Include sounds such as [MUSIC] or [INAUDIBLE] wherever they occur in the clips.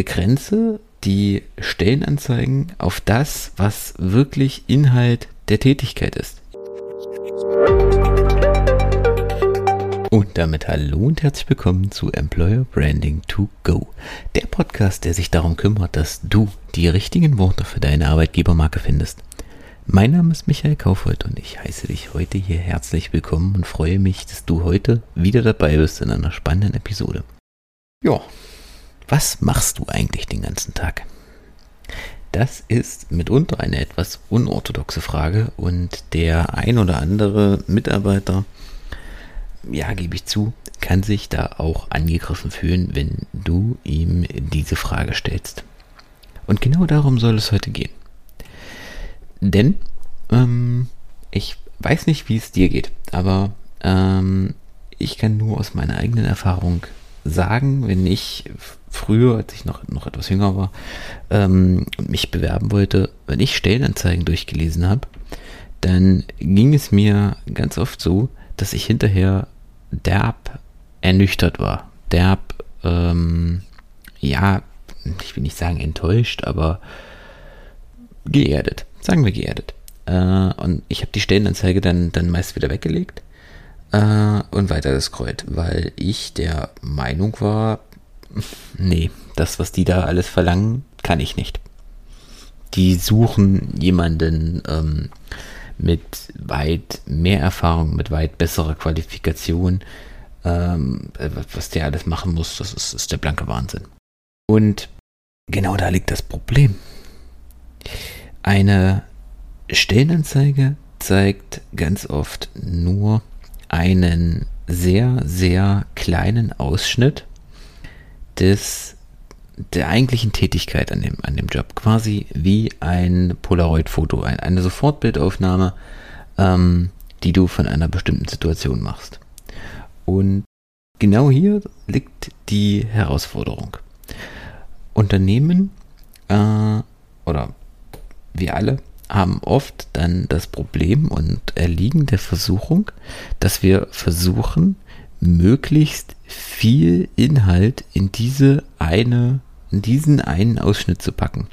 Begrenze die Stellenanzeigen auf das, was wirklich Inhalt der Tätigkeit ist. Und damit hallo und herzlich willkommen zu Employer Branding to Go, der Podcast, der sich darum kümmert, dass du die richtigen Worte für deine Arbeitgebermarke findest. Mein Name ist Michael Kaufhold und ich heiße dich heute hier herzlich willkommen und freue mich, dass du heute wieder dabei bist in einer spannenden Episode. Ja, was machst du eigentlich den ganzen Tag? Das ist mitunter eine etwas unorthodoxe Frage und der ein oder andere Mitarbeiter, ja, gebe ich zu, kann sich da auch angegriffen fühlen, wenn du ihm diese Frage stellst. Und genau darum soll es heute gehen. Denn ähm, ich weiß nicht, wie es dir geht, aber ähm, ich kann nur aus meiner eigenen Erfahrung sagen, wenn ich früher, als ich noch, noch etwas jünger war ähm, und mich bewerben wollte, wenn ich Stellenanzeigen durchgelesen habe, dann ging es mir ganz oft so, dass ich hinterher derb ernüchtert war. Derb, ähm, ja, ich will nicht sagen enttäuscht, aber geerdet. Sagen wir geerdet. Äh, und ich habe die Stellenanzeige dann, dann meist wieder weggelegt äh, und weiter gescrollt, weil ich der Meinung war, [LAUGHS] nee, das, was die da alles verlangen, kann ich nicht. Die suchen jemanden ähm, mit weit mehr Erfahrung, mit weit besserer Qualifikation. Ähm, was der alles machen muss, das ist, ist der blanke Wahnsinn. Und genau da liegt das Problem. Eine Stellenanzeige zeigt ganz oft nur einen sehr, sehr kleinen Ausschnitt des, der eigentlichen Tätigkeit an dem, an dem Job. Quasi wie ein Polaroid-Foto, ein, eine Sofortbildaufnahme, ähm, die du von einer bestimmten Situation machst. Und genau hier liegt die Herausforderung. Unternehmen äh, oder wir alle haben oft dann das Problem und erliegen der Versuchung, dass wir versuchen, möglichst viel Inhalt in diese eine, in diesen einen Ausschnitt zu packen.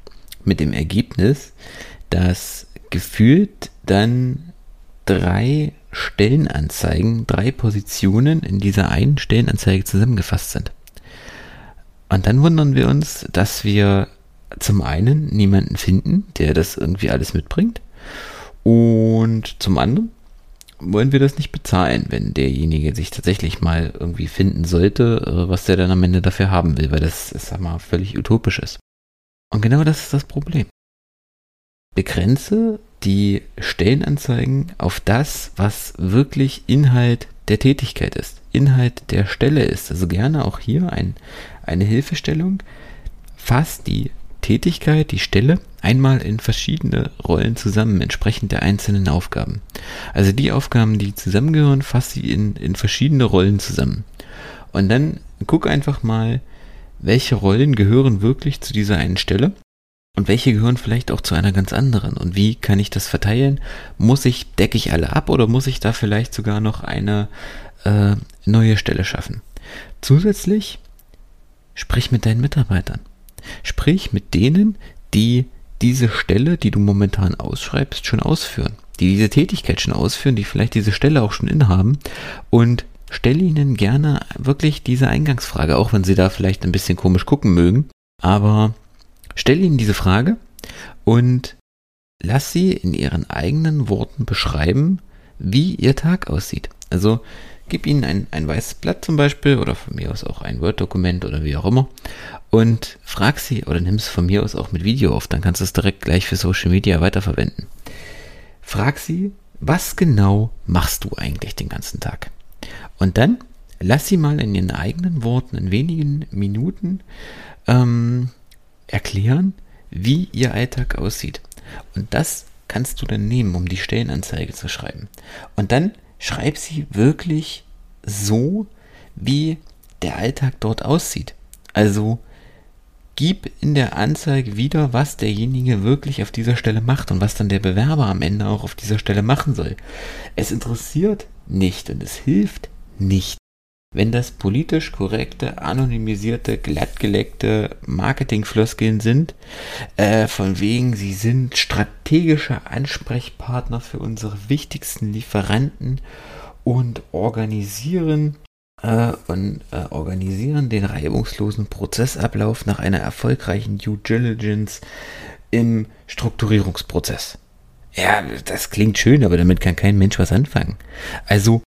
Mit dem Ergebnis, dass gefühlt dann drei Stellenanzeigen, drei Positionen in dieser einen Stellenanzeige zusammengefasst sind. Und dann wundern wir uns, dass wir zum einen niemanden finden, der das irgendwie alles mitbringt. Und zum anderen wollen wir das nicht bezahlen, wenn derjenige sich tatsächlich mal irgendwie finden sollte, äh, was der dann am Ende dafür haben will, weil das, sag mal, völlig utopisch ist. Und genau das ist das Problem. Begrenze die Stellenanzeigen auf das, was wirklich Inhalt der Tätigkeit ist, Inhalt der Stelle ist. Also gerne auch hier ein, eine Hilfestellung. Fass die Tätigkeit, die Stelle, einmal in verschiedene Rollen zusammen, entsprechend der einzelnen Aufgaben. Also die Aufgaben, die zusammengehören, fass sie in, in verschiedene Rollen zusammen. Und dann guck einfach mal, welche Rollen gehören wirklich zu dieser einen Stelle und welche gehören vielleicht auch zu einer ganz anderen und wie kann ich das verteilen? Muss ich, decke ich alle ab oder muss ich da vielleicht sogar noch eine äh, neue Stelle schaffen? Zusätzlich sprich mit deinen Mitarbeitern. Sprich mit denen, die diese Stelle, die du momentan ausschreibst, schon ausführen, die diese Tätigkeit schon ausführen, die vielleicht diese Stelle auch schon inhaben und stelle ihnen gerne wirklich diese Eingangsfrage, auch wenn sie da vielleicht ein bisschen komisch gucken mögen, aber stelle ihnen diese Frage und lass sie in ihren eigenen Worten beschreiben, wie ihr Tag aussieht. Also gib ihnen ein, ein weißes Blatt zum Beispiel oder von mir aus auch ein Word-Dokument oder wie auch immer und frag sie oder nimm es von mir aus auch mit Video auf, dann kannst du es direkt gleich für Social Media weiterverwenden. Frag sie, was genau machst du eigentlich den ganzen Tag? Und dann lass sie mal in ihren eigenen Worten in wenigen Minuten ähm, erklären, wie ihr Alltag aussieht. Und das kannst du dann nehmen, um die Stellenanzeige zu schreiben. Und dann schreib sie wirklich so, wie der Alltag dort aussieht. Also gib in der Anzeige wieder, was derjenige wirklich auf dieser Stelle macht und was dann der Bewerber am Ende auch auf dieser Stelle machen soll. Es interessiert nicht und es hilft nicht, wenn das politisch korrekte, anonymisierte, glattgeleckte Marketingfloskeln sind, äh, von wegen, sie sind strategischer Ansprechpartner für unsere wichtigsten Lieferanten und organisieren äh, und äh, organisieren den reibungslosen Prozessablauf nach einer erfolgreichen Due Diligence im Strukturierungsprozess. Ja, das klingt schön, aber damit kann kein Mensch was anfangen. Also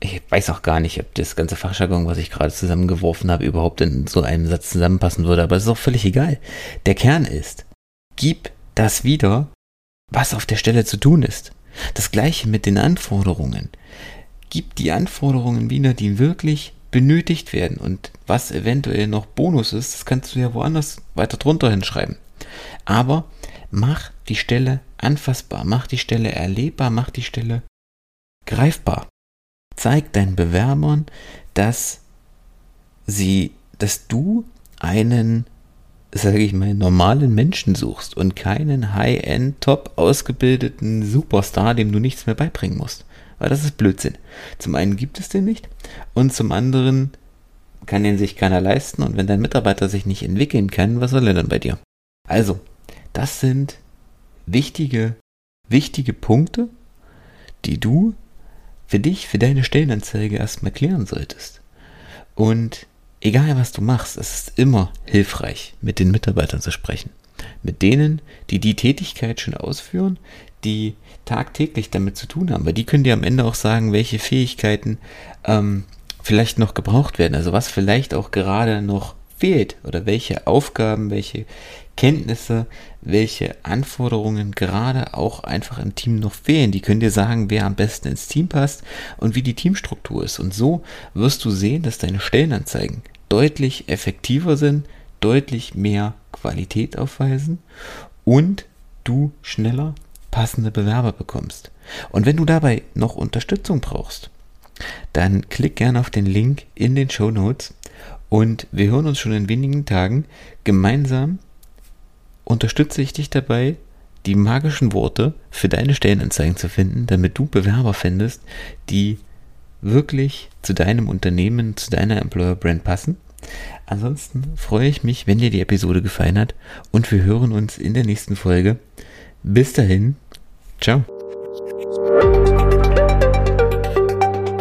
ich weiß auch gar nicht, ob das ganze Fachjargon, was ich gerade zusammengeworfen habe, überhaupt in so einem Satz zusammenpassen würde, aber es ist auch völlig egal. Der Kern ist, gib das wieder, was auf der Stelle zu tun ist. Das gleiche mit den Anforderungen. Gib die Anforderungen wieder, die wirklich benötigt werden und was eventuell noch Bonus ist, das kannst du ja woanders weiter drunter hinschreiben. Aber mach die Stelle anfassbar, mach die Stelle erlebbar, mach die Stelle greifbar zeig deinen Bewerbern, dass sie, dass du einen, sage ich mal, normalen Menschen suchst und keinen High-End, top ausgebildeten Superstar, dem du nichts mehr beibringen musst. Weil das ist Blödsinn. Zum einen gibt es den nicht und zum anderen kann den sich keiner leisten und wenn dein Mitarbeiter sich nicht entwickeln kann, was soll er dann bei dir? Also, das sind wichtige, wichtige Punkte, die du für dich, für deine Stellenanzeige erstmal klären solltest. Und egal was du machst, es ist immer hilfreich, mit den Mitarbeitern zu sprechen. Mit denen, die die Tätigkeit schon ausführen, die tagtäglich damit zu tun haben. Weil die können dir am Ende auch sagen, welche Fähigkeiten ähm, vielleicht noch gebraucht werden. Also was vielleicht auch gerade noch fehlt oder welche Aufgaben, welche Kenntnisse, welche Anforderungen gerade auch einfach im Team noch fehlen. Die können dir sagen, wer am besten ins Team passt und wie die Teamstruktur ist. Und so wirst du sehen, dass deine Stellenanzeigen deutlich effektiver sind, deutlich mehr Qualität aufweisen und du schneller passende Bewerber bekommst. Und wenn du dabei noch Unterstützung brauchst, dann klick gerne auf den Link in den Show Notes und wir hören uns schon in wenigen Tagen. Gemeinsam unterstütze ich dich dabei, die magischen Worte für deine Stellenanzeigen zu finden, damit du Bewerber findest, die wirklich zu deinem Unternehmen, zu deiner Employer Brand passen. Ansonsten freue ich mich, wenn dir die Episode gefallen hat und wir hören uns in der nächsten Folge. Bis dahin, ciao.